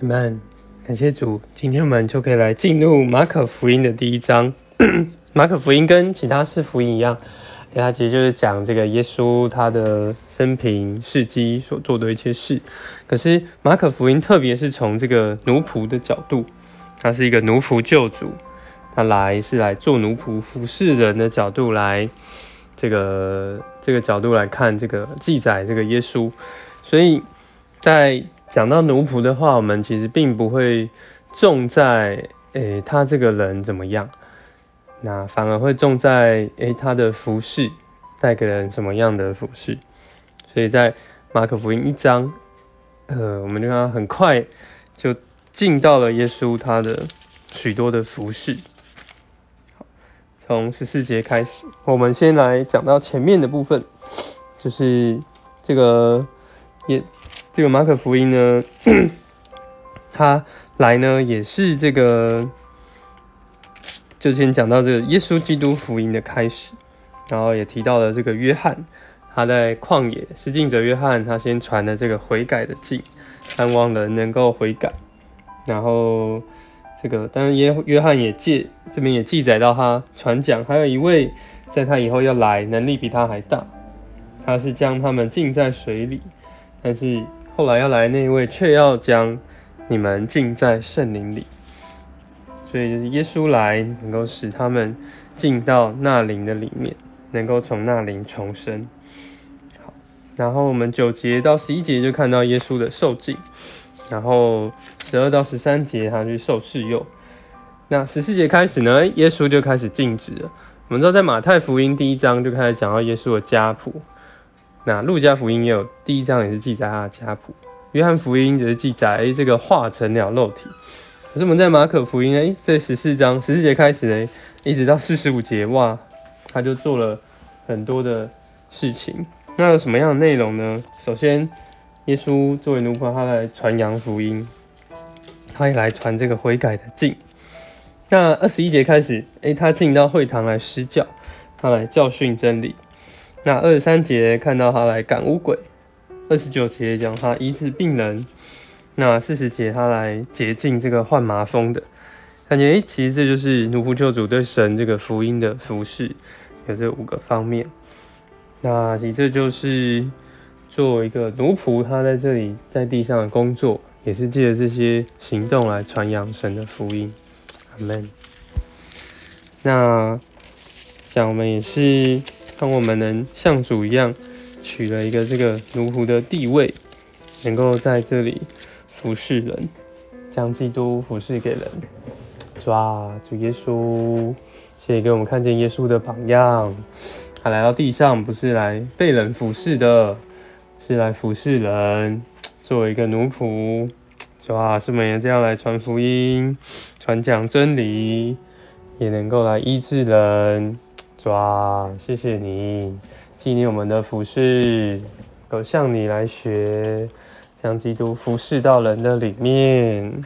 你们感谢主，今天我们就可以来进入马可福音的第一章。马可福音跟其他四福音一样，它其实就是讲这个耶稣他的生平事迹所做的一些事。可是马可福音特别是从这个奴仆的角度，他是一个奴仆救主，他来是来做奴仆服侍人的角度来这个这个角度来看这个记载这个耶稣，所以在讲到奴仆的话，我们其实并不会重在诶他这个人怎么样。那反而会重在诶，他的服饰带给人什么样的服饰？所以在马可福音一章，呃，我们就看很快就进到了耶稣他的许多的服饰。从十四节开始，我们先来讲到前面的部分，就是这个也这个马可福音呢，他来呢也是这个。就先讲到这个耶稣基督福音的开始，然后也提到了这个约翰，他在旷野施浸者约翰，他先传了这个悔改的经，盼望人能够悔改。然后这个，当然约约翰也记这边也记载到他传讲，还有一位在他以后要来，能力比他还大，他是将他们浸在水里，但是后来要来那一位却要将你们浸在圣灵里。所以就是耶稣来，能够使他们进到那灵的里面，能够从那灵重生。好，然后我们九节到十一节就看到耶稣的受尽，然后十二到十三节他去受试用。那十四节开始呢，耶稣就开始禁止了。我们知道在马太福音第一章就开始讲到耶稣的家谱，那路加福音也有第一章也是记载他的家谱，约翰福音则是记载这个化成了肉体。可是我们在马可福音哎，这十四章十四节开始呢，一直到四十五节，哇，他就做了很多的事情。那有什么样的内容呢？首先，耶稣作为奴仆，他来传扬福音，他也来传这个悔改的经。那二十一节开始，哎，他进到会堂来施教，他来教训真理。那二十三节看到他来赶污鬼，二十九节讲他医治病人。那四十节，他来洁净这个患麻风的，感觉诶，其实这就是奴仆救主对神这个福音的服饰，有这五个方面。那其实这就是作为一个奴仆，他在这里在地上的工作，也是借着这些行动来传扬神的福音。阿门。那像我们也是，当我们能像主一样，取了一个这个奴仆的地位，能够在这里。服侍人，将基督服侍给人。抓主耶稣，谢谢给我们看见耶稣的榜样。他来到地上，不是来被人服侍的，是来服侍人。作为一个奴仆，抓是每年这样来传福音、传讲真理，也能够来医治人。抓，谢谢你纪念我们的服饰，都向你来学。将基督服侍到人的里面。